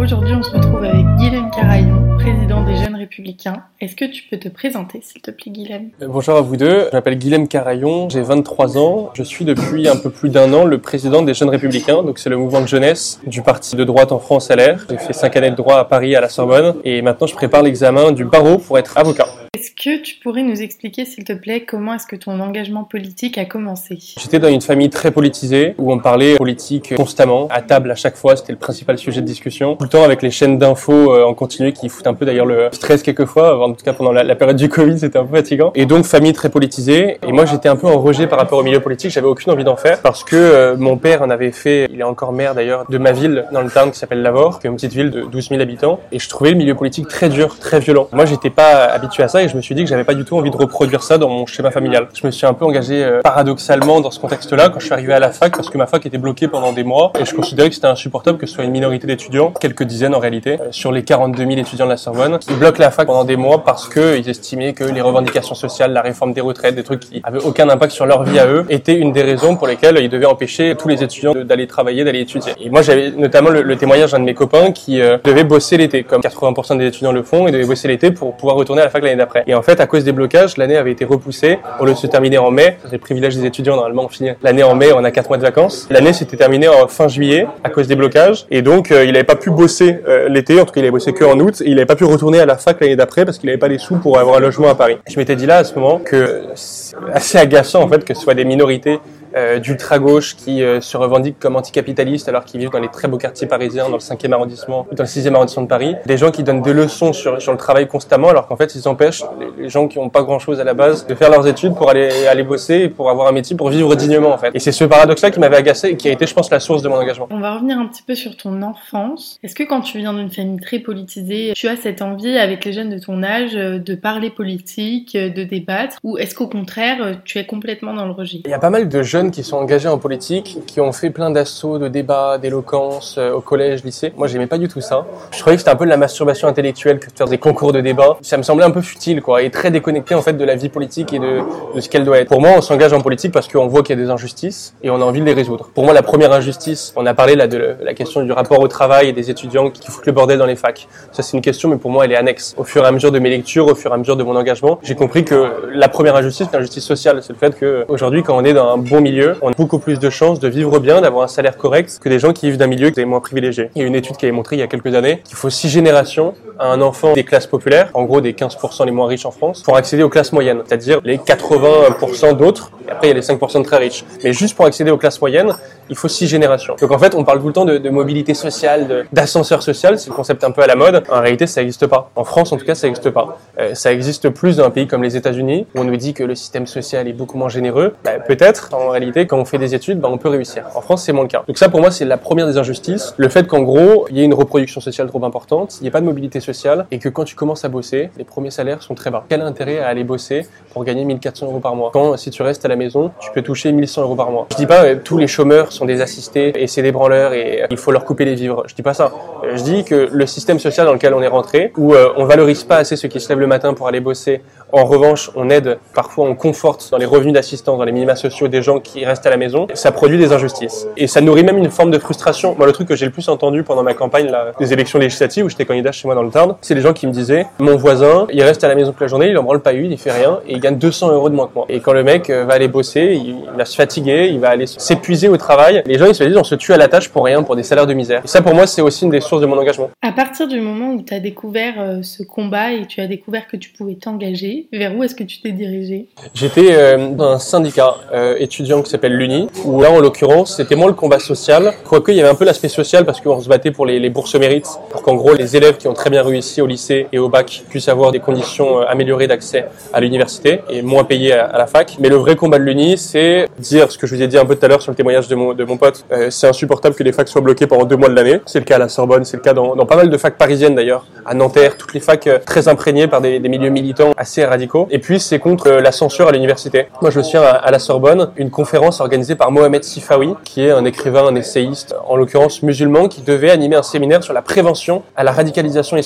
aujourd'hui, on se retrouve avec Guilhem Carayon, président des Jeunes Républicains. Est-ce que tu peux te présenter, s'il te plaît, Guilhem Euh, Bonjour à vous deux. Je m'appelle Guilhem Carayon, j'ai 23 ans. Je suis depuis un peu plus d'un an le président des Jeunes Républicains. Donc c'est le mouvement de jeunesse du parti de droite en France LR. J'ai fait 5 années de droit à Paris à la Sorbonne et maintenant je prépare l'examen du barreau pour être avocat. Est-ce que tu pourrais nous expliquer, s'il te plaît, comment est-ce que ton engagement politique a commencé? J'étais dans une famille très politisée où on parlait politique constamment, à table à chaque fois, c'était le principal sujet de discussion. Tout le temps avec les chaînes d'infos euh, en continu qui foutent un peu d'ailleurs le stress quelquefois, en tout cas pendant la, période du Covid c'était un peu fatigant. Et donc famille très politisée et moi j'étais un peu en rejet par rapport au milieu politique, j'avais aucune envie d'en faire parce que euh, mon père en avait fait, il est encore maire d'ailleurs de ma ville dans le Tarn qui s'appelle Lavore, qui est une petite ville de 12 000 habitants et je trouvais le milieu politique très dur, très violent. Moi j'étais pas habitué à ça et je me suis dit que j'avais pas du tout envie de reproduire ça dans mon schéma familial. Je me suis un peu engagé euh, paradoxalement dans ce contexte-là quand je suis arrivé à la fac parce que ma fac était bloquée pendant des mois et je considérais que c'était insupportable que ce soit une minorité d'étudiants, quelques dizaines en réalité, euh, sur les 42 000 étudiants de la Sorbonne, qui bloquent la fac pendant des mois parce que ils estimaient que les revendications sociales, la réforme des retraites, des trucs qui avaient aucun impact sur leur vie à eux, étaient une des raisons pour lesquelles ils devaient empêcher tous les étudiants d'aller travailler, d'aller étudier. Et moi j'avais notamment le, le témoignage d'un de mes copains qui euh, devait bosser l'été, comme 80% des étudiants le font, et devait bosser l'été pour pouvoir retourner à la fac l'année d'après. Et en fait, à cause des blocages, l'année avait été repoussée. Au lieu de se terminer en mai, c'est le privilège des étudiants, normalement on finit l'année en mai, on a 4 mois de vacances. L'année s'était terminée en fin juillet à cause des blocages. Et donc euh, il n'avait pas pu bosser euh, l'été, en tout cas il avait bossé que en août, et il n'avait pas pu retourner à la fac l'année d'après parce qu'il n'avait pas les sous pour avoir un logement à Paris. Je m'étais dit là à ce moment que c'est assez agaçant en fait que ce soit des minorités d'ultra-gauche qui euh, se revendiquent comme anticapitalistes alors qu'ils vivent dans les très beaux quartiers parisiens, dans le 5e arrondissement dans le 6e arrondissement de Paris. Des gens qui donnent des leçons sur, sur le travail constamment alors qu'en fait ils empêchent les, gens qui n'ont pas grand-chose à la base de faire leurs études pour aller, aller bosser et pour avoir un métier, pour vivre dignement en fait. Et c'est ce paradoxe-là qui m'avait agacé et qui a été je pense la source de mon engagement. On va revenir un petit peu sur ton enfance. Est-ce que quand tu viens d'une famille très politisée, tu as cette envie avec les jeunes de ton âge euh, de parler politique, euh, de débattre, ou est-ce qu'au contraire, euh, tu es complètement dans le rejet? Il y a pas mal de jeunes qui sont engagés en politique, qui ont fait plein d'assauts, de débats, d'éloquence euh, au collège, lycée. Moi, j'aimais pas du tout ça. Je trouvais que c'était un peu de la masturbation intellectuelle que de faire des concours de débat. Ça me semblait un peu futile, quoi, et très déconnecté en fait de la vie politique et de, de ce qu'elle doit être. Pour moi, on s'engage en politique parce qu'on voit qu'il y a des injustices et on a envie de les résoudre. Pour moi, la première injustice, on a parlé là de la question du rapport au travail et des étudiants qui foutent le bordel dans les facs. Ça, c'est une question, mais pour moi, elle est annexe. Au fur et à mesure de mes lectures, au fur et à mesure de mon engagement, j'ai compris que la première injustice, c'est l'injustice sociale. C'est le fait que aujourd'hui, quand on est dans un bon milieu, on a beaucoup plus de chances de vivre bien, d'avoir un salaire correct que des gens qui vivent d'un milieu qui est moins privilégié. Il y a une étude qui avait montré il y a quelques années qu'il faut six générations un enfant des classes populaires, en gros des 15% les moins riches en France, pour accéder aux classes moyennes, c'est-à-dire les 80% d'autres. Et après, il y a les 5% de très riches. Mais juste pour accéder aux classes moyennes, il faut six générations. Donc en fait, on parle tout le temps de, mobilité sociale, d'ascenseur social, c'est le concept un peu à la mode. En réalité, ça n'existe pas. En France, en tout cas, ça n'existe pas. Euh, ça existe plus dans un pays comme les États-Unis, où on nous dit que le système social est beaucoup moins généreux. Bah, Peut-être, en réalité, quand on fait des études, bah, on peut réussir. En France, c'est moins le cas. Donc ça, pour moi, c'est la première des injustices. Le fait qu'en gros, il y ait une reproduction sociale trop importante, il n'y ait pas de mobilité sociale, et que quand tu commences à bosser, les premiers salaires sont très bas. Quel intérêt à aller bosser pour gagner 1400 euros par mois? Quand, si tu restes à la maison, tu peux toucher 1100 euros par mois. Je dis pas euh, tous les chômeurs sont des assistés et c'est des branleurs et euh, il faut leur couper les vivres. Je dis pas ça. Euh, Je dis que le système social dans lequel on est rentré, où on valorise pas assez ceux qui se lèvent le matin pour aller bosser, en revanche, on aide, parfois on conforte dans les revenus d'assistance, dans les minima sociaux des gens qui restent à la maison, ça produit des injustices. Et ça nourrit même une forme de frustration. Moi, le truc que j'ai le plus entendu pendant ma campagne des élections législatives, où j'étais candidat chez moi dans le Tarn, c'est les gens qui me disaient, mon voisin, il reste à la maison toute la journée, il en branle pas une, il fait rien, et il gagne 200 euros de moins que moi. Et quand le mec euh, va aller bosser, il, va se fatiguer, il va aller s'épuiser au travail, les gens ils se disent, on se tue à la tâche pour rien, pour des salaires de misère. Et ça, pour moi, c'est aussi une des sources de mon engagement. À partir du moment où tu as découvert euh, ce combat et tu as découvert que tu pouvais t'engager, vers où est-ce que tu t'es dirigé? J'étais euh, dans un syndicat euh, étudiant qui s'appelle l'UNI, où là, en l'occurrence, c'était moins le combat social, quoique il y avait un peu l'aspect social parce qu'on se battait pour les, les bourses mérites, pour qu'en gros, les élèves qui ont très bien réussi au lycée et au bac puissent avoir des conditions euh, améliorées d'accès à l'université et moins payés à, la fac. Mais le vrai combat de l'UNI, c'est dire ce que je vous ai dit un peu tout à l'heure sur le témoignage de mon, de mon pote, euh, c'est insupportable que les facs soient bloquées pendant deux mois de l'année. C'est le cas à la Sorbonne, c'est le cas dans, pas mal de facs parisiennes d'ailleurs, à Nanterre, toutes les facs euh, très imprégnées par des, milieux militants assez radicaux. Et puis c'est contre la censure à l'université. Moi je me souviens à, à la Sorbonne, une conférence organisée par Mohamed Sifawi, qui est un écrivain, un essayiste, en l'occurrence musulman, qui devait animer un séminaire sur la prévention à la radicalisation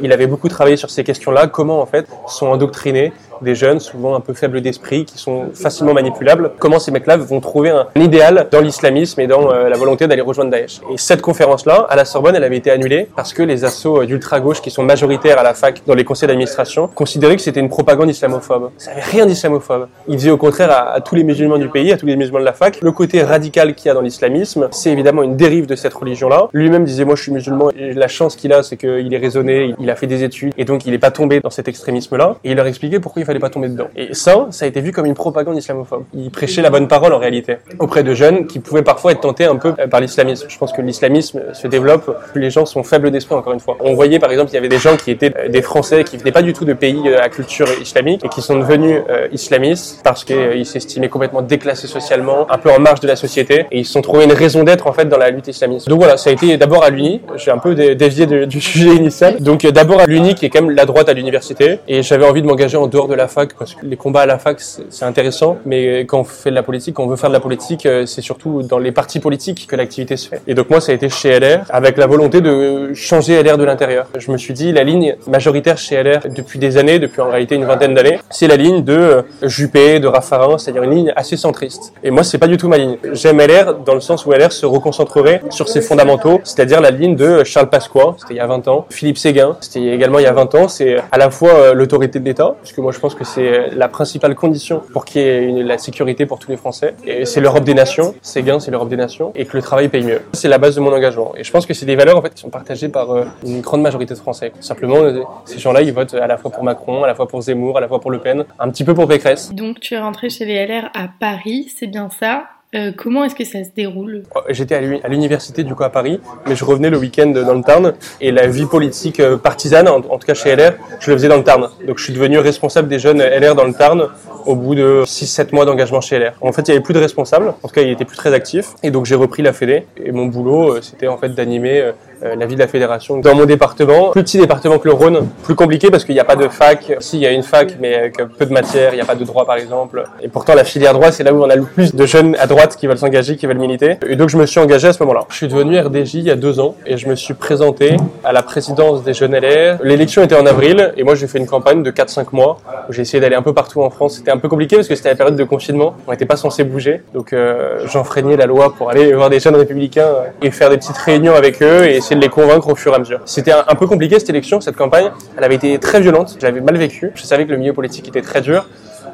Il avait beaucoup travaillé sur ces questions-là, comment en fait sont endoctrinés des jeunes, souvent un peu faibles d'esprit, qui sont facilement manipulables. Comment ces mecs-là vont trouver un idéal dans l'islamisme et dans euh, la volonté d'aller rejoindre Daesh? Et cette conférence-là, à la Sorbonne, elle avait été annulée parce que les assauts d'ultra-gauche qui sont majoritaires à la fac dans les conseils d'administration considéraient que c'était une propagande islamophobe. Ça n'avait rien d'islamophobe. Ils disaient au contraire à, tous les musulmans du pays, à tous les musulmans de la fac, le côté radical qu'il y a dans l'islamisme, c'est évidemment une dérive de cette religion-là. Lui-même disait, moi je suis musulman, la chance qu'il a, c'est qu'il est raisonné, il a fait des études, et donc il n'est pas tombé dans cet extrémisme-là. Et il leur expliquait pourquoi il fallait pas tomber dedans. Et ça, ça a été vu comme une propagande islamophobe. Il prêchait la bonne parole en réalité, auprès de jeunes qui pouvaient parfois être tentés un peu par l'islamisme. Je pense que l'islamisme se développe, plus les gens sont faibles d'esprit encore une fois. On voyait par exemple, il y avait des gens qui étaient euh, des Français qui venaient pas du tout de pays euh, à culture islamique et qui sont devenus euh, islamistes parce qu'ils s'estimaient complètement déclassés socialement, un peu en marge de la société et ils se sont trouvés une raison d'être en fait dans la lutte islamiste. Donc voilà, ça a été d'abord à l'Uni, j'ai un peu dévié du sujet initial. Donc d'abord à l'Uni qui est quand même la droite à l'université et j'avais envie de m'engager en dehors de la fac parce que les combats à la fac c'est intéressant mais quand on fait de la politique, quand on veut faire de la politique, c'est surtout dans les partis politiques que l'activité se fait. Et donc moi ça a été chez LR avec la volonté de changer LR de l'intérieur. Je me suis dit la ligne majoritaire chez LR depuis des années, depuis en réalité une vingtaine d'années, c'est la ligne de euh, Juppé, de Raffarin, c'est-à-dire une ligne assez centriste. Et moi c'est pas du tout ma ligne. J'aime LR dans le sens où LR se reconcentrerait sur ses fondamentaux, c'est-à-dire la ligne de Charles Pasqua, c'était il y a 20 ans, Philippe Séguin, c'était également il y a 20 ans, c'est à la fois euh, l'autorité de l'État, puisque moi je pense que c'est la principale condition pour qu'il y ait la sécurité pour tous les Français, c'est l'Europe des nations, Séguin c'est l'Europe des nations, et que le travail paye mieux. C'est la base de mon engagement. Et je pense que c'est des valeurs qui sont partagées par euh, une grande majorité de Français. Simplement, euh, ces gens-là, ils votent à la fois pour Macron, à la fois pour Zemmour, à la fois pour Le Pen, un petit peu pour Pécresse. Donc tu es rentré chez les LR à Paris, c'est bien ça? Euh, comment est-ce que ça se déroule? Oh, J'étais à l'université du coup à Paris, mais je revenais le week-end dans le Tarn et la vie politique partisane, en, tout cas chez LR, je le faisais dans le Tarn. Donc je suis devenu responsable des jeunes LR dans le Tarn au bout de 6-7 mois d'engagement chez LR. En fait, il y avait plus de responsables, en tout cas, il était plus très actif, et donc j'ai repris la Fédé. Et mon boulot, euh, c'était en fait d'animer euh, euh, la vie de la fédération dans mon département. Plus petit département que le Rhône, plus compliqué parce qu'il n'y a pas de fac. Si, il y a une fac, mais avec peu de matière, il n'y a pas de droit par exemple. Et pourtant, la filière droit, c'est là où on a le plus de jeunes à droite qui veulent s'engager, qui veulent militer. Et donc, je me suis engagé à ce moment-là. Je suis devenu RDJ il y a deux ans et je me suis présenté à la présidence des jeunes LR. L'élection était en avril et moi, j'ai fait une campagne de 4-5 mois où j'ai essayé d'aller un peu partout en France. C'était un peu compliqué parce que c'était la période de confinement. On n'était pas censé bouger. Donc, euh, j'enfreignais la loi pour aller voir des jeunes républicains et faire des petites réunions avec eux et de les convaincre au fur à mesure. C'était un, peu compliqué cette élection, cette campagne. Elle avait été très violente. Je l'avais mal vécu. Je savais que le milieu politique était très dur.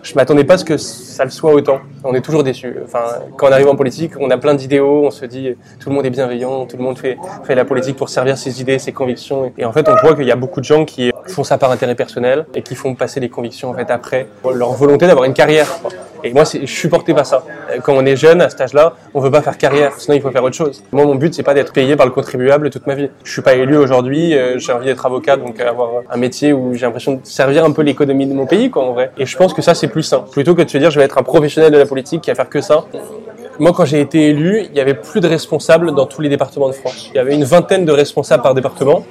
Je m'attendais pas à ce que ça le soit autant. On est toujours déçu. Enfin, quand on arrive en politique, on a plein d'idéaux. On se dit tout le monde est bienveillant, tout le monde fait, fait la politique pour servir ses idées, ses convictions. Et en fait, on voit qu'il y a beaucoup de gens qui font ça par intérêt personnel et qui font passer les convictions après leur volonté d'avoir une carrière. Et moi, je suis porté par ça. Quand on est jeune, à cet âge-là, on veut pas faire carrière, sinon il faut faire autre chose. Moi, mon but, c'est pas d'être payé par le contribuable toute ma vie. Je suis pas élu aujourd'hui, euh, j'ai envie d'être avocat, donc avoir un métier où j'ai l'impression de servir un peu l'économie de mon pays, quoi, en vrai. Et je pense que ça, c'est sain. Plutôt que de se dire, je vais être un professionnel de la politique qui va faire que ça. Moi, quand j'ai été élu, il y avait plus de responsables dans tous les départements de France. Il y avait une vingtaine de responsables par département.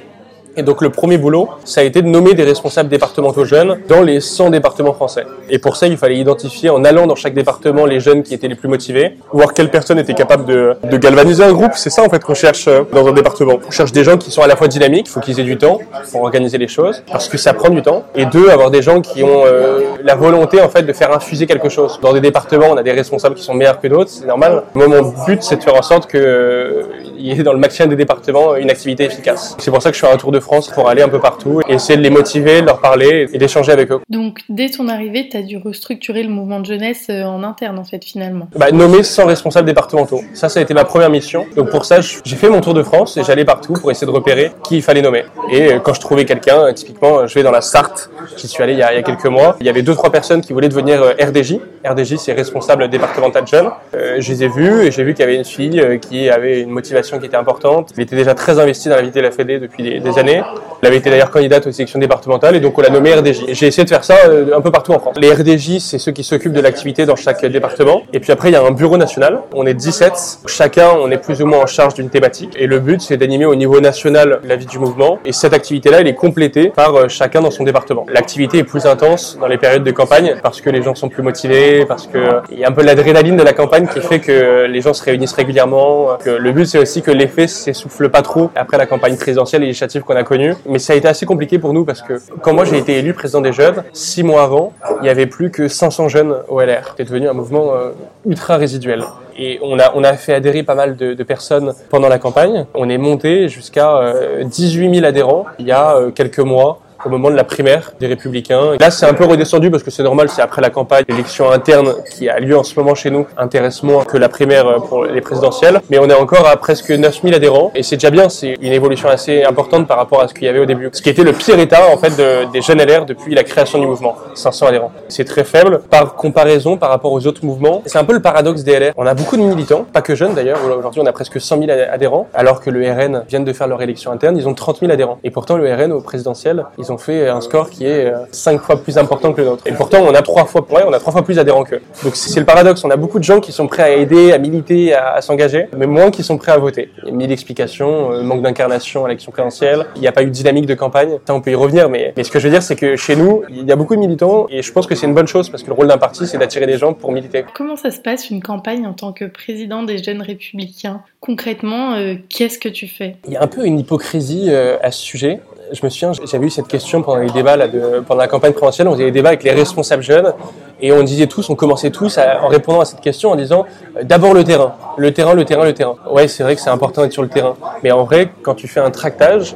Et donc le premier boulot, ça a été de nommer des responsables départementaux jeunes dans les 100 départements français. Et pour ça, il fallait identifier en allant dans chaque département les jeunes qui étaient les plus motivés, voir quelles personnes étaient capables de, de galvaniser un groupe. C'est ça en fait qu'on cherche euh, dans un département. On cherche des gens qui sont à la fois dynamiques, il faut qu'ils aient du temps pour organiser les choses, parce que ça prend du temps. Et deux, avoir des gens qui ont euh, la volonté en fait de faire infuser quelque chose. Dans des départements, on a des responsables qui sont meilleurs que d'autres, c'est normal. Moi, mon but, c'est de faire en sorte que euh, y ait dans le maximum des départements une activité efficace. C'est pour ça que je fais un tour de France pour aller un peu partout et essayer de les motiver, de leur parler et d'échanger avec eux. Donc dès ton arrivée, tu as dû restructurer le mouvement de jeunesse euh, en interne en fait finalement. Bah, nommer 100 responsables départementaux. Ça, ça a été ma première mission. Donc pour ça, j'ai fait mon tour de France et j'allais partout pour essayer de repérer qui il fallait nommer. Et euh, quand je trouvais quelqu'un, euh, typiquement, je vais dans la Sarthe, j'y suis allé il y, a, il y, a, quelques mois. Il y avait deux trois personnes qui voulaient devenir RDJ. RDJ, c'est responsable départemental jeune. Euh, je les ai vus et j'ai vu qu'il y avait une fille qui avait une motivation qui était importante. Il était déjà très investi dans la vie de la Fédé depuis des, des années. Elle avait été d'ailleurs candidate aux élections départementales et donc on l'a nommé RDJ. J'ai essayé de faire ça euh, un peu partout en France. Les RDJ, c'est ceux qui s'occupent de l'activité dans chaque département. Et puis après, il y a un bureau national. On est 17. Chacun, on est plus ou moins en charge d'une thématique. Et le but, c'est d'animer au niveau national la vie du mouvement. Et cette activité-là, elle est complétée par euh, chacun dans son département. L'activité est plus intense dans les périodes de campagne parce que les gens sont plus motivés, parce que euh, y a un peu l'adrénaline de la campagne qui fait que les gens se réunissent régulièrement. Le but c'est aussi que l'effet s'essouffle pas trop après la campagne présidentielle et législative qu'on a connue. Mais ça a été assez compliqué pour nous parce que quand moi j'ai été élu président des jeunes, six mois avant, il y avait plus que 500 jeunes au LR. C'était devenu un mouvement euh, ultra résiduel. Et on a, on a fait adhérer pas mal de, de personnes pendant la campagne. On est monté jusqu'à 18 000 adhérents il y a quelques mois au moment de la primaire des Républicains. Là, c'est un peu redescendu parce que c'est normal, c'est après la campagne, l'élection interne qui a lieu en ce moment chez nous intéresse moins que la primaire euh, pour les présidentielles. Mais on est encore à presque 9000 adhérents et c'est déjà bien, c'est une évolution assez importante par rapport à ce qu'il y avait au début. Ce qui était le pire état, en fait, de, des jeunes LR depuis la création du mouvement, 500 adhérents. C'est très faible par comparaison par rapport aux autres mouvements. C'est un peu le paradoxe des LR. On a beaucoup de militants, pas que jeunes d'ailleurs. Aujourd'hui, on a presque 100 000 adhérents, alors que le RN vient de faire leur élection interne, ils ont 30 000 adhérents. Et pourtant, le RN au présidentiel, ont fait un score qui est euh, cinq fois plus important que le nôtre. Et pourtant, on a trois fois, ouais, on a trois fois plus d'adhérents qu'eux. Donc c'est le paradoxe. On a beaucoup de gens qui sont prêts à aider, à militer, à, s'engager, mais moins qui sont prêts à voter. Il y a mille explications, euh, manque d'incarnation à l'élection présidentielle. Il n'y a pas eu de dynamique de campagne. Ça, on peut y revenir, mais, mais ce que je veux dire, c'est que chez nous, il y a beaucoup de militants et je pense que c'est une bonne chose parce que le rôle d'un parti, c'est d'attirer des gens pour militer. Comment ça se passe une campagne en tant que président des jeunes républicains? Concrètement, euh, qu'est-ce que tu fais? Il y a un peu une hypocrisie à ce sujet je me souviens, j'avais eu cette question pendant les débats, là, de, pendant la campagne présidentielle, on faisait des débats avec les responsables jeunes, et on disait tous, on commençait tous en répondant à cette question en disant euh, d'abord le terrain, le terrain, le terrain, le terrain. Ouais, c'est vrai que c'est important d'être sur le terrain, mais en vrai, quand tu fais un tractage,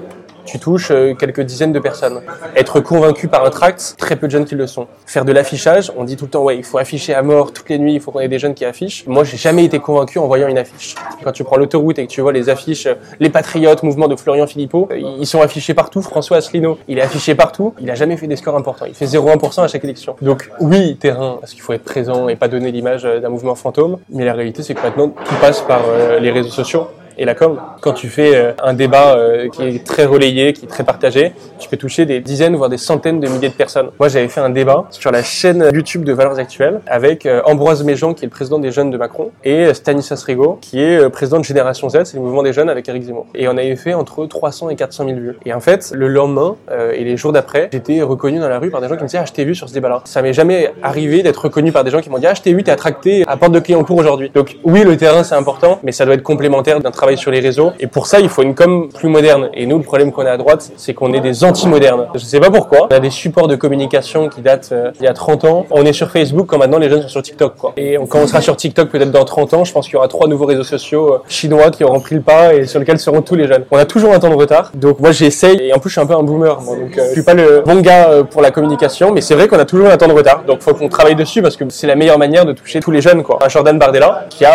tu touches euh, quelques dizaines de personnes. Être convaincu par un tract, très peu de jeunes qui le sont. Faire de l'affichage, on dit tout le temps, ouais, il faut afficher à mort toutes les nuits, il faut qu'on ait des jeunes qui affichent. Moi, j'ai jamais été convaincu en voyant une affiche. Quand tu prends l'autoroute et que tu vois les affiches, euh, les patriotes, mouvement de Florian Philippot, euh, ils sont affichés partout. François Asselineau, il est affiché partout. Il a jamais fait des scores importants. Il fait 0,1% à chaque élection. Donc, oui, terrain, parce qu'il faut être présent et pas donner l'image d'un mouvement fantôme. Mais la réalité, c'est que maintenant, tout passe par les réseaux sociaux et la com. Quand tu fais euh, un débat euh, qui est très relayé, qui est très partagé, tu peux toucher des dizaines voire des centaines de milliers de personnes. Moi, j'avais fait un débat sur la chaîne YouTube de Valeurs Actuelles avec euh, Ambroise Méjean, qui est le président des jeunes de Macron, et Stanislas Rigaud, qui est président de Génération Z, c'est le mouvement des jeunes avec Eric Zemmour. Et on avait fait entre 300 et 400 000 vues. Et en fait, le lendemain et les jours d'après, j'étais reconnu dans la rue par des gens qui me disaient ah je t'ai vu sur ce débat-là. Ça m'est jamais arrivé d'être reconnu par des gens qui m'ont dit ah je t'ai vu, t'es attracté à porte de Clignancourt aujourd'hui. Donc oui, le terrain c'est important, mais ça doit être complémentaire d'un travail sur les réseaux et pour ça, il faut une com plus moderne. Et nous, le problème qu'on a à droite, c'est qu'on est des anti-modernes. Je sais pas pourquoi. On a des supports de communication qui datent euh, il y a 30 ans. On est sur Facebook quand maintenant les jeunes sont sur TikTok, quoi. Et quand on sera sur TikTok peut-être dans 30 ans, je pense qu'il y aura trois nouveaux réseaux sociaux euh, chinois qui auront pris le pas et sur lesquels seront tous les jeunes. On a toujours un temps de retard. Donc moi, j'essaye. Et en plus, je suis un peu un boomer. Moi, donc, euh, je suis pas le bon gars pour la communication, mais c'est vrai qu'on a toujours un temps de retard. Donc faut qu'on travaille dessus parce que c'est la meilleure manière de toucher tous les jeunes, quoi. Un Jordan Bardella qui a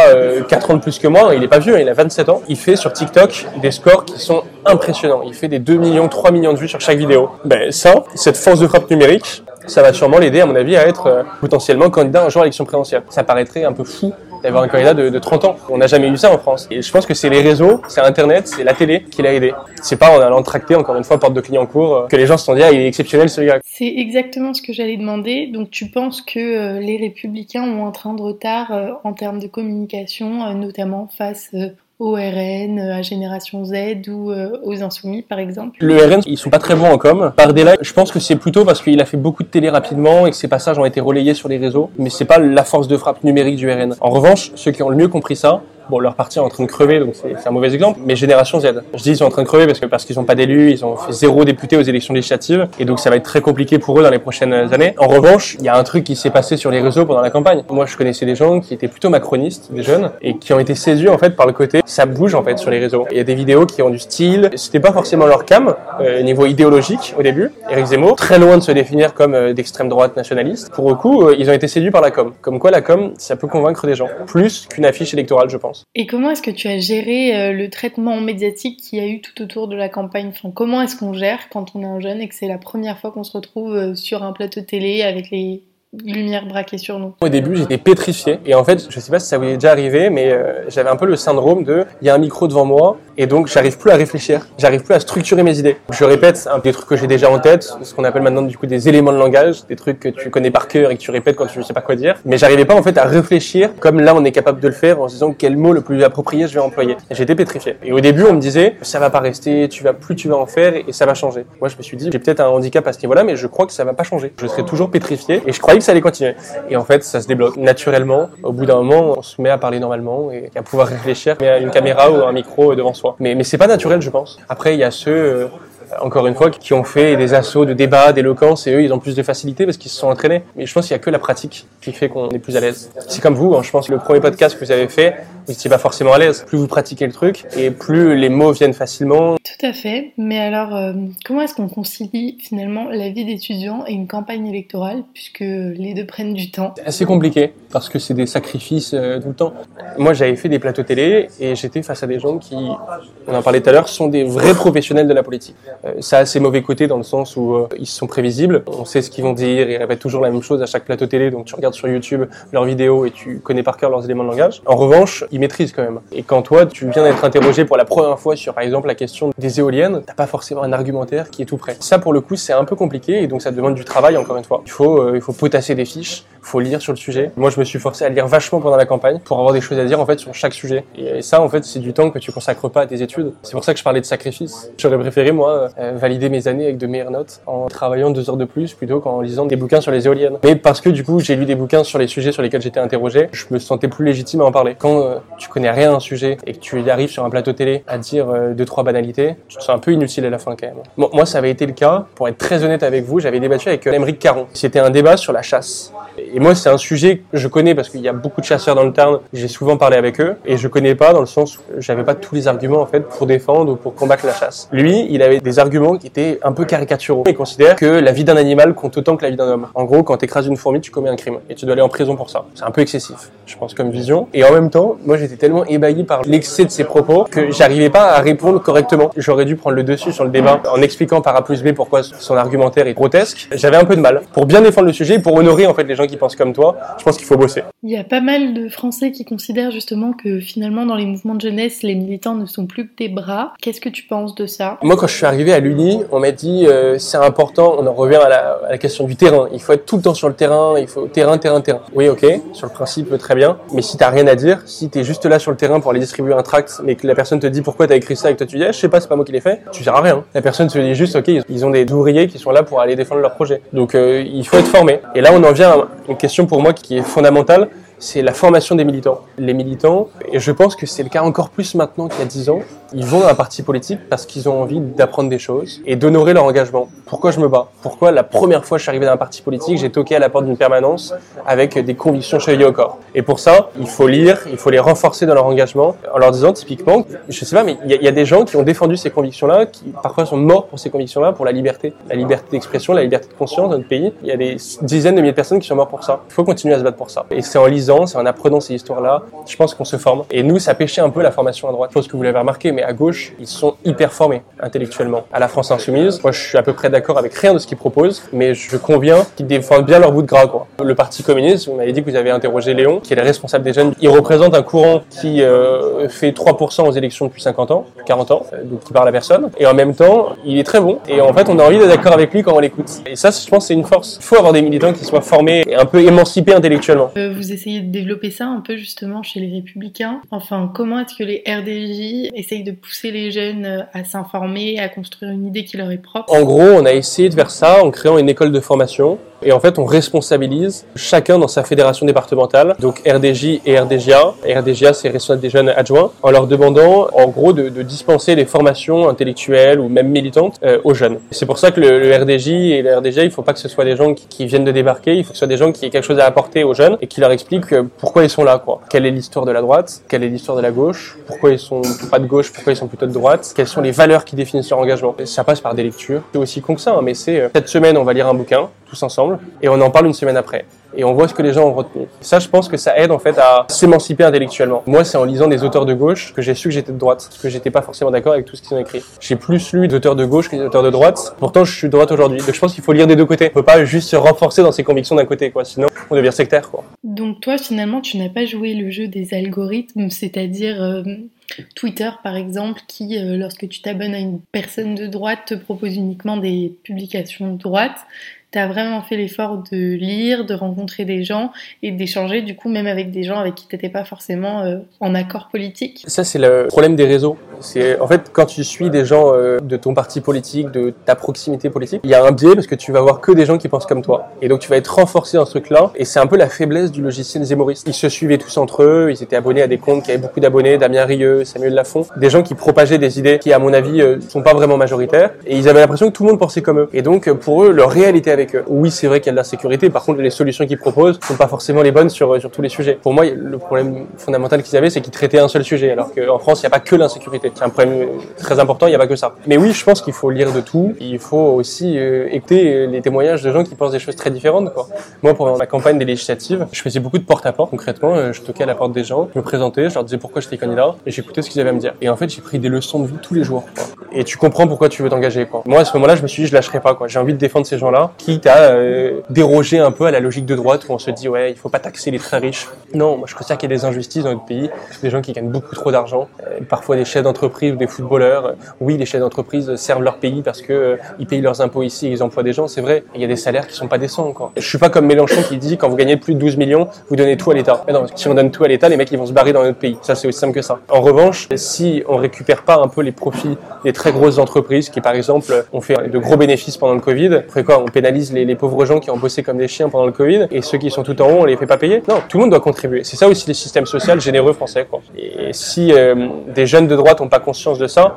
4 ans de plus que moi, il est pas vieux, hein, il a 27 ans. Il fait sur TikTok des scores qui sont impressionnants. Il fait des 2 millions, 3 millions de vues sur chaque vidéo. Ben, ça, cette force de frappe numérique, ça va sûrement l'aider, à mon avis, à être euh, potentiellement candidat un jour à l'élection présidentielle. Ça paraîtrait un peu fou d'avoir un candidat de, 30 ans. On n'a jamais eu ça en France. Et je pense que c'est les réseaux, c'est Internet, c'est la télé qui l'a aidé. C'est pas en allant tracter, encore une fois, porte de Clignancourt, euh, que les gens se sont dit, ah, il est exceptionnel ce gars. C'est exactement ce que j'allais demander. Donc tu penses que euh, les républicains ont un train de retard en termes de communication, notamment face au RN, à Génération Z ou euh, aux Insoumis par exemple Le RN, ils sont pas très bons en com. Bardella, je pense que c'est plutôt parce qu'il a fait beaucoup de télé rapidement et que ses passages ont été relayés sur les réseaux, mais c'est pas la force de frappe numérique du RN. En revanche, ceux qui ont le mieux compris ça, Bon, leur parti est en train de crever, donc c'est un mauvais exemple. Mais Génération Z, je dis ils sont en train de crever parce que parce qu'ils n'ont pas d'élus, ils ont fait zéro député aux élections législatives, et donc ça va être très compliqué pour eux dans les prochaines années. En revanche, il y a un truc qui s'est passé sur les réseaux pendant la campagne. Moi, je connaissais des gens qui étaient plutôt macronistes, des jeunes, et qui ont été séduits en fait par le côté ça bouge en fait sur les réseaux. Il y a des vidéos qui ont du style. C'était pas forcément leur cam euh, niveau idéologique au début. Eric Zemmour, très loin de se définir comme euh, d'extrême droite nationaliste. Pour le coup, euh, ils ont été séduits par la com. Comme quoi, la com, ça peut convaincre des gens plus qu'une affiche électorale, je pense. Et comment est-ce que tu as géré euh, le traitement médiatique qu'il y a eu tout autour de la campagne? Enfin, Comment est-ce qu'on gère quand on est un jeune et que c'est la première fois qu'on se retrouve sur un plateau télé avec les lumières braquées sur nous? Au début, j'étais pétrifié. Et en fait, je sais pas si ça vous est déjà arrivé, mais euh, j'avais un peu le syndrome de il y a un micro devant moi Et donc, j'arrive plus à réfléchir. J'arrive plus à structurer mes idées. Je répète des trucs que j'ai déjà en tête, ce qu'on appelle maintenant du coup des éléments de langage, des trucs que tu connais par cœur et que tu répètes quand tu ne sais pas quoi dire. Mais j'arrivais pas en fait à réfléchir comme là on est capable de le faire en se disant quel mot le plus approprié je vais employer. J'étais pétrifié. Et au début, on me disait ça va pas rester, tu vas plus tu vas en faire et ça va changer. Moi, je me suis dit j'ai peut-être un handicap à ce niveau-là, mais je crois que ça va pas changer. Je serai toujours pétrifié et je croyais que ça allait continuer. Et en fait, ça se débloque naturellement. Au bout d'un moment, on se met à parler normalement et à pouvoir réfléchir, mais une caméra ou un micro devant soi. Mais mais c'est pas naturel, je pense. Après, il y a ceux euh, encore une fois, qui ont fait des assauts de débat, d'éloquence, et eux, ils ont plus de facilité parce qu'ils se sont entraînés. Mais je pense qu'il n'y a que la pratique qui fait qu'on est plus à l'aise. C'est comme vous, hein, je pense que le premier podcast que vous avez fait, vous n'étiez pas forcément à l'aise. Plus vous pratiquez le truc, et plus les mots viennent facilement. Tout à fait. Mais alors, euh, comment est-ce qu'on concilie finalement la vie d'étudiant et une campagne électorale, puisque les deux prennent du temps? C'est assez compliqué, parce que c'est des sacrifices euh, tout le temps. Moi, j'avais fait des plateaux télé, et j'étais face à des gens qui, on en parlait tout à l'heure, sont des vrais professionnels de la politique. Euh, ça a ses mauvais côtés dans le sens où euh, ils sont prévisibles, on sait ce qu'ils vont dire, ils répètent toujours la même chose à chaque plateau télé, donc tu regardes sur YouTube leurs vidéos et tu connais par cœur leurs éléments de langage. En revanche, ils maîtrisent quand même. Et quand toi, tu viens d'être interrogé pour la première fois sur, par exemple, la question des éoliennes, t'as pas forcément un argumentaire qui est tout prêt. Ça, pour le coup, c'est un peu compliqué et donc ça demande du travail, encore une fois. Il faut, euh, il faut potasser des fiches, faut lire sur le sujet. Moi, je me suis forcé à lire vachement pendant la campagne pour avoir des choses à dire en fait sur chaque sujet. Et ça, en fait, c'est du temps que tu consacres pas à tes études. C'est pour ça que je parlais de sacrifice. J'aurais préféré moi valider mes années avec de meilleures notes en travaillant deux heures de plus plutôt qu'en lisant des bouquins sur les éoliennes. Mais parce que du coup, j'ai lu des bouquins sur les sujets sur lesquels j'étais interrogé, je me sentais plus légitime à en parler. Quand euh, tu connais rien à un sujet et que tu arrives sur un plateau télé à dire euh, deux trois banalités, tu te sens un peu inutile à la fin quand même. Moi, ça avait été le cas. Pour être très honnête avec vous, j'avais débattu avec Émeric Caron. C'était un débat sur la chasse. Et moi, c'est un sujet que je connais parce qu'il y a beaucoup de chasseurs dans le Tarn. J'ai souvent parlé avec eux et je connais pas dans le sens où j'avais pas tous les arguments en fait pour défendre ou pour combattre la chasse. Lui, il avait des arguments qui étaient un peu caricaturaux. Il considère que la vie d'un animal compte autant que la vie d'un homme. En gros, quand t'écrases une fourmi, tu commets un crime et tu dois aller en prison pour ça. C'est un peu excessif, je pense, comme vision. Et en même temps, moi, j'étais tellement ébahi par l'excès de ses propos que j'arrivais pas à répondre correctement. J'aurais dû prendre le dessus sur le débat en expliquant par A plus B pourquoi son argumentaire est grotesque. J'avais un peu de mal. Pour bien défendre le sujet et pour honorer en fait les gens qui pensent comme toi, je pense qu'il faut bosser. Il y a pas mal de Français qui considèrent justement que finalement dans les mouvements de jeunesse, les militants ne sont plus que des bras. Qu'est-ce que tu penses de ça? Moi, quand je suis arrivé à l'Uni, on m'a dit euh, c'est important, on en revient à la, question du terrain. Il faut être tout le temps sur le terrain, il faut terrain, terrain, terrain. Oui, ok, sur le principe, très bien. Mais si t'as rien à dire, si t'es juste là sur le terrain pour aller distribuer un tract, mais que la personne te dit pourquoi t'as écrit ça et que toi tu dis, eh, je sais pas, c'est pas moi qui l'ai fait, tu sers à rien. La personne se dit juste, ok, ils ont des ouvriers qui sont là pour aller défendre leur projet. Donc euh, il faut être formé. Et là, on en vient à une question pour moi qui est fondamentale c'est la formation des militants. Les militants, et je pense que c'est le cas encore plus maintenant qu'il y a 10 ans, ils vont dans un parti politique parce qu'ils ont envie d'apprendre des choses et d'honorer leur engagement. Pourquoi je me bats? Pourquoi la première fois que je suis arrivé dans un parti politique, j'ai toqué à la porte d'une permanence avec des convictions chevillées au corps? Et pour ça, il faut lire, il faut les renforcer dans leur engagement en leur disant typiquement, je sais pas, mais il y, a des gens qui ont défendu ces convictions-là, qui parfois sont morts pour ces convictions-là, pour la liberté, la liberté d'expression, la liberté de conscience dans notre pays. Il y a des dizaines de milliers de personnes qui sont mortes pour ça. Il faut continuer à se battre pour ça. Et c'est en lisant, c'est en apprenant ces histoires-là, je pense qu'on se forme. Et nous, ça pêchait un peu la formation à droite. Je pense que vous l'avez remarqué, mais à gauche, ils sont hyper formés intellectuellement. À la France Insoumise, moi je suis à peu près d'accord avec rien de ce qu'ils proposent, mais je conviens qu'ils défendent bien leur bout de gras. Quoi. Le Parti communiste, vous m'avez dit que vous avez interrogé Léon, qui est le responsable des jeunes. Il représente un courant qui euh, fait 3% aux élections depuis 50 ans, 40 ans, euh, donc qui parle à personne. Et en même temps, il est très bon. Et en fait, on a envie d'être d'accord avec lui quand on l'écoute. Et ça, je pense, c'est une force. Il faut avoir des militants qui soient formés et un peu émancipés intellectuellement. Euh, de développer ça un peu justement chez les Républicains. Enfin, comment est-ce que les RDJ essayent de pousser les jeunes à s'informer, à construire une idée qui leur est propre? En gros, on a essayé de faire ça en créant une école de formation et en fait, on responsabilise chacun dans sa fédération départementale, donc RDJ et RDJA. RDJA, c'est responsable des jeunes adjoints, en leur demandant, en gros, de, dispenser des formations intellectuelles ou même militantes euh, aux jeunes. C'est pour ça que le, RDJ et le RDJA, il faut pas que ce soit des gens qui, qui, viennent de débarquer, il faut que ce soit des gens qui aient quelque chose à apporter aux jeunes et qui leur expliquent euh, pourquoi ils sont là, quoi. Quelle est l'histoire de la droite, quelle est l'histoire de la gauche, pourquoi ils sont pas de gauche, pourquoi ils sont plutôt de droite, quelles sont les valeurs qui définissent leur engagement? Et ça passe par des lectures. C'est aussi con que ça, hein, mais c'est euh, cette semaine, on va lire un bouquin tous ensemble, et on en parle une semaine après et on voit ce que les gens ont retenu. Ça, je pense que ça aide en fait à s'émanciper intellectuellement. Moi, c'est en lisant des auteurs de gauche que j'ai su que j'étais de droite, parce que j'étais pas forcément d'accord avec tout ce qu'ils ont écrit. J'ai plus lu d'auteurs de gauche que d'auteurs de droite. Pourtant, je suis de droite aujourd'hui. Donc, je pense qu'il faut lire des deux côtés. On peut pas juste se renforcer dans ses convictions d'un côté, quoi. Sinon, on devient sectaire, quoi. Donc, toi, finalement, tu n'as pas joué le jeu des algorithmes, c'est-à-dire euh, Twitter, par exemple, qui, euh, lorsque tu t'abonnes à une personne de droite, te propose uniquement des publications de droite tu as vraiment fait l'effort de lire, de rencontrer des gens et d'échanger du coup même avec des gens avec qui t'étais pas forcément euh, en accord politique. Ça c'est le problème des réseaux. C'est en fait quand tu suis des gens euh, de ton parti politique, de ta proximité politique, il y a un biais parce que tu vas voir que des gens qui pensent comme toi et donc tu vas être renforcé dans ce truc-là et c'est un peu la faiblesse du logiciel zémoriste. Ils se suivaient tous entre eux, ils étaient abonnés à des comptes qui avaient beaucoup d'abonnés, Damien Rieu, Samuel Lafont, des gens qui propageaient des idées qui à mon avis euh, sont pas vraiment majoritaires et ils avaient l'impression que tout le monde pensait comme eux. Et donc pour eux leur réalité avec eux. Oui, c'est vrai qu'il y a de la sécurité. Par contre, les solutions qu'ils proposent sont pas forcément les bonnes sur, sur tous les sujets. Pour moi, le problème fondamental qu'ils avaient, c'est qu'ils traitaient un seul sujet. Alors qu'en France, il n'y a pas que l'insécurité. C'est un problème très important, il n'y a pas que ça. Mais oui, je pense qu'il faut lire de tout. Il faut aussi euh, écouter les témoignages de gens qui pensent des choses très différentes. Moi, pour ma campagne des législatives, je faisais beaucoup de porte-à-porte. Concrètement, euh, je toquais à la porte des gens, je me présentais, je leur disais pourquoi j'étais candidat et j'écoutais ce qu'ils avaient à me dire. Et en fait, j'ai pris des leçons de vie tous les jours. Et tu comprends pourquoi tu veux t'engager. Moi, à ce moment-là, je me suis dit, je lâcherai pas. J'ai envie de défendre ces gens-là, quitte à euh, déroger un peu à la logique de droite où on se dit, ouais, il faut pas taxer les très riches. Non, moi, je considère qu'il y a des injustices dans notre pays, des gens qui gagnent beaucoup trop d'argent, euh, parfois des chefs d'entreprise ou des footballeurs. Oui, les chefs d'entreprise servent leur pays parce que euh, ils payent leurs impôts ici, ils emploient des gens, c'est vrai. Il y a des salaires qui sont pas décents, quoi. Je suis pas comme Mélenchon qui dit, quand vous gagnez plus de 12 millions, vous donnez tout à l'État. Mais non, si on donne tout à l'État, les mecs, ils vont se barrer dans notre pays. Ça, c'est aussi simple que ça. En revanche, si on récupère pas un peu les profits des très grosses entreprises qui, par exemple, ont fait de gros bénéfices pendant le Covid, fait quoi On pénalise les, les pauvres gens qui ont bossé comme des chiens pendant le Covid et ceux qui sont tout en haut, on les fait pas payer. Non, tout le monde doit contribuer. C'est ça aussi les systèmes sociaux généreux français. Quoi. Et si euh, des jeunes de droite n'ont pas conscience de ça,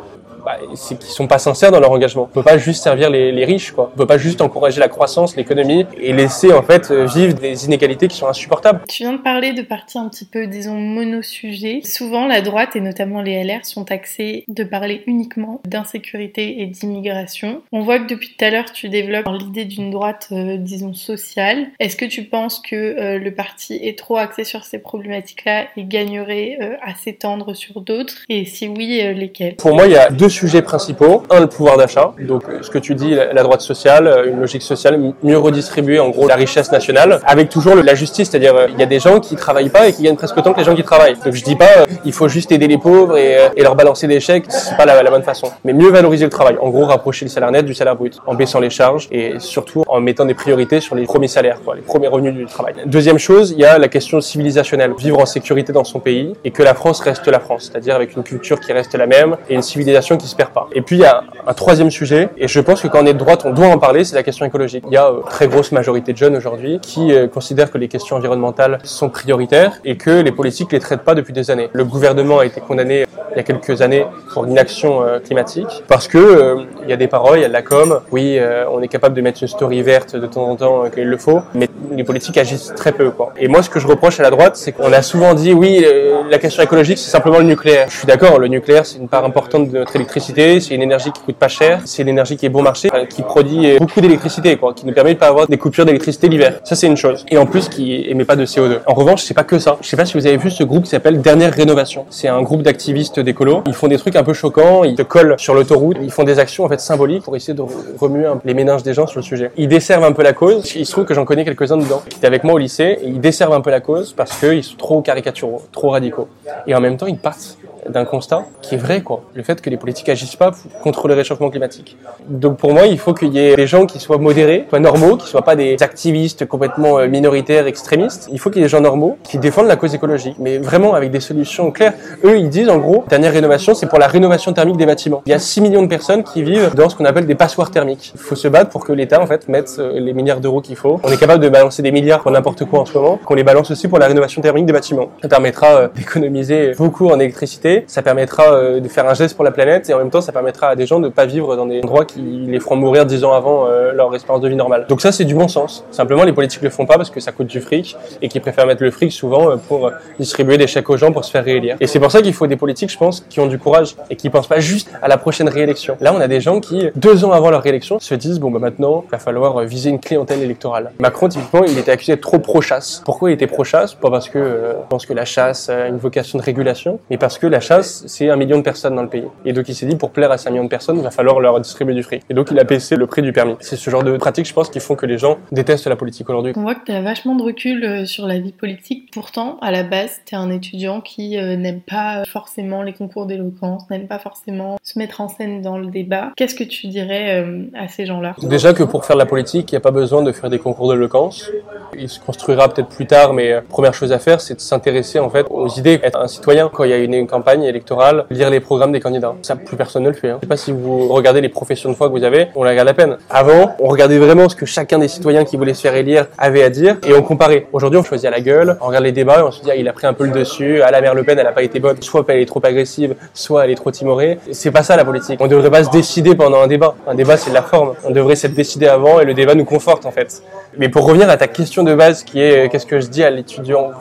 bah, c'est qu'ils sont pas sincères dans leur engagement. On peut pas juste servir les, les riches, quoi. On peut pas juste encourager la croissance, l'économie et laisser en fait euh, vivre des inégalités qui sont insupportables. Tu viens de parler de partis un petit peu, disons, monosujet. Souvent, la droite et notamment les LR sont taxés de parler uniquement d'insécurité et d'immigration. On voit que depuis tout à l'heure, tu développes l'idée d'une droite, euh, disons, sociale. Est-ce que tu penses que euh, le parti est trop axé sur ces problématiques-là et gagnerait à s'étendre sur d'autres? Et si oui, lesquels Pour moi, il y a deux sujets principaux. Un, le pouvoir d'achat. Donc, euh, ce que tu dis, la droite sociale, euh, une logique sociale, mieux redistribuer en gros la richesse nationale, avec toujours la justice, c'est-à-dire euh, il y a des gens qui travaillent pas et qui gagnent presque autant que les gens qui travaillent. Donc, je dis pas, il faut juste aider les pauvres et, leur balancer des chèques, c'est pas la, la, bonne façon. Mais mieux valoriser le travail. En gros, rapprocher le salaire net du salaire brut, en baissant les charges et surtout en mettant des priorités sur les premiers salaires, quoi, les premiers revenus du travail. Deuxième chose, il y a la question civilisationnelle, vivre en sécurité dans son pays et que la France reste la France, c'est-à-dire avec une culture qui reste la même et une civilisation qui Et puis il y a un troisième sujet, et je pense que quand on est de droite, on doit en parler, c'est la question écologique. Il y a une euh, très grosse majorité de jeunes aujourd'hui qui euh, considèrent que les questions environnementales sont prioritaires et que les politiques les traitent pas depuis des années. Le gouvernement a été condamné il y a quelques années pour l'inaction euh, climatique parce que il y a des paroles, il y a de la com. Oui, on est capable de mettre une story verte de temps en temps quand il le faut, mais les politiques agissent très peu. Et moi, ce que je reproche à la droite, c'est qu'on a souvent dit oui, la question écologique, c'est simplement le nucléaire. Je suis d'accord, le nucléaire, c'est une part importante de notre électricité c'est une énergie qui coûte pas cher, c'est une énergie qui est bon marché, qui produit beaucoup d'électricité, quoi, qui nous permet de pas avoir des coupures d'électricité l'hiver. Ça, c'est une chose. Et en plus, qui émet pas de CO2. En revanche, c'est pas que ça. Je sais pas si vous avez vu ce groupe qui s'appelle Dernière Rénovation. C'est un groupe d'activistes d'écolo. Ils font des trucs un peu choquants, ils te collent sur l'autoroute, ils font des actions en fait symboliques pour essayer de remuer les méninges des gens sur le sujet. Ils desservent un peu la cause. Il se trouve que j'en connais quelques-uns dedans qui étaient avec moi au lycée et ils desservent un peu la cause parce qu'ils sont trop caricaturaux, trop radicaux. Et en même temps, ils partent d'un constat qui est vrai, quoi. Le fait que les politiques agissent pas contre le réchauffement climatique. Donc pour moi, il faut qu'il y ait des gens qui soient modérés, soient normaux, qui soient pas des activistes complètement euh, minoritaires, extrémistes. Il faut qu'il y ait des gens normaux qui défendent la cause écologique, mais vraiment avec des solutions claires. Eux, ils disent en gros, dernière rénovation, c'est pour la rénovation thermique des bâtiments. Il y a 6 millions de personnes qui vivent dans ce qu'on appelle des passoires thermiques. Il faut se battre pour que l'État en fait mette euh, les milliards d'euros qu'il faut. On est capable de balancer des milliards pour n'importe quoi en ce moment, qu'on les balance aussi pour la rénovation thermique des bâtiments. Ça permettra euh, d'économiser beaucoup en électricité ça permettra euh, de faire un geste pour la planète et en même temps ça permettra à des gens de ne pas vivre dans des endroits qui les feront mourir dix ans avant euh, leur espérance de vie normale. Donc ça c'est du bon sens. Simplement les politiques le font pas parce que ça coûte du fric et qu'ils préfèrent mettre le fric souvent pour distribuer des chèques aux gens pour se faire réélire. Et c'est pour ça qu'il faut des politiques, je pense, qui ont du courage et qui pensent pas juste à la prochaine réélection. Là on a des gens qui deux ans avant leur réélection se disent bon bah maintenant il va falloir viser une clientèle électorale. Macron typiquement il était accusé d'être trop pro-chasse. Pourquoi il était pro-chasse? Pas parce que euh, je pense que la chasse a une vocation de régulation, mais parce que la chasse, c'est un million de personnes dans le pays. Et donc il s'est dit, pour plaire à ces millions de personnes, il va falloir leur distribuer du fric. Et donc il a baissé le prix du permis. C'est ce genre de pratiques, je pense, qui font que les gens détestent la politique aujourd'hui. On voit que tu as vachement de recul euh, sur la vie politique. Pourtant, à la base, tu es un étudiant qui euh, n'aime pas forcément les concours d'éloquence, n'aime pas forcément se mettre en scène dans le débat. Qu'est-ce que tu dirais à ces gens-là? Déjà que pour faire de la politique, il n'y a pas besoin de faire des concours d'éloquence. Il se construira peut-être plus tard, mais première chose à faire, c'est de s'intéresser en fait aux idées, être un citoyen quand il y a une, campagne électorale, lire les programmes des candidats. Ça, plus personne ne le fait. Hein. Je sais pas si vous regardez les professions de foi que vous avez, on la regarde à peine. Avant, on regardait vraiment ce que chacun des citoyens qui voulaient se faire élire avait à dire et on comparait. Aujourd'hui, on choisit à la gueule, on regarde les débats et on se dit ah, il a pris un peu le dessus, ah la mère Le Pen elle a pas été bonne, soit elle est trop agressive, soit elle est trop timorée. C'est pas ça la politique. On devrait pas se décider pendant un débat. Un débat c'est de la forme. On devrait s'être décidé avant et le débat nous conforte en fait. Mais pour revenir à ta question de base qui est qu'est-ce que je dis à l'étudiant?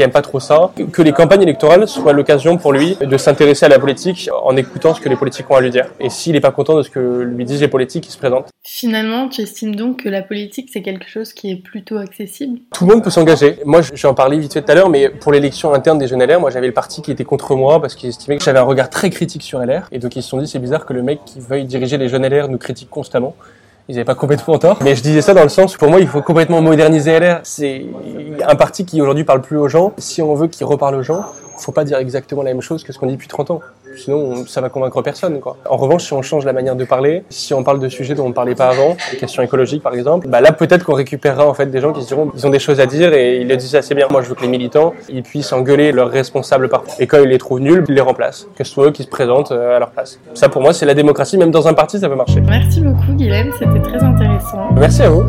Qui aime pas trop ça, que les campagnes électorales soient l'occasion pour lui de s'intéresser à la politique en écoutant ce que les politiques ont à lui dire. Et s'il n'est pas content de ce que lui disent les politiques, il se présente. Finalement, tu estimes donc que la politique, c'est quelque chose qui est plutôt accessible? Tout le monde peut s'engager. Moi, j'en parlais vite fait tout à l'heure, mais pour l'élection interne des jeunes LR, moi j'avais le parti qui était contre moi parce qu'ils estimaient que j'avais un regard très critique sur LR. Et donc ils se sont dit, c'est bizarre que le mec qui veuille diriger les jeunes LR nous critique constamment ils n'avaient pas complètement tort. Mais je disais ça dans le sens où pour moi, il faut complètement moderniser LR. C'est un parti qui aujourd'hui parle plus aux gens. Si on veut qu'il reparle aux gens, faut pas dire exactement la même chose que ce qu'on dit depuis 30 ans. Sinon, ça va convaincre personne. Quoi. En revanche, si on change la manière de parler, si on parle de sujets dont on ne parlait pas avant, les questions écologiques par exemple, bah là peut-être qu'on récupérera en fait des gens qui se diront ils ont des choses à dire et ils le disent assez bien. Moi, je veux que les militants ils puissent engueuler leurs responsables partout. Et quand ils les trouvent nuls, ils les remplacent. Que ce soit eux qui se présentent euh, à leur place. Ça pour moi, c'est la démocratie. Même dans un parti, ça peut marcher. Merci beaucoup, Guilhem. C'était très intéressant. Merci à vous.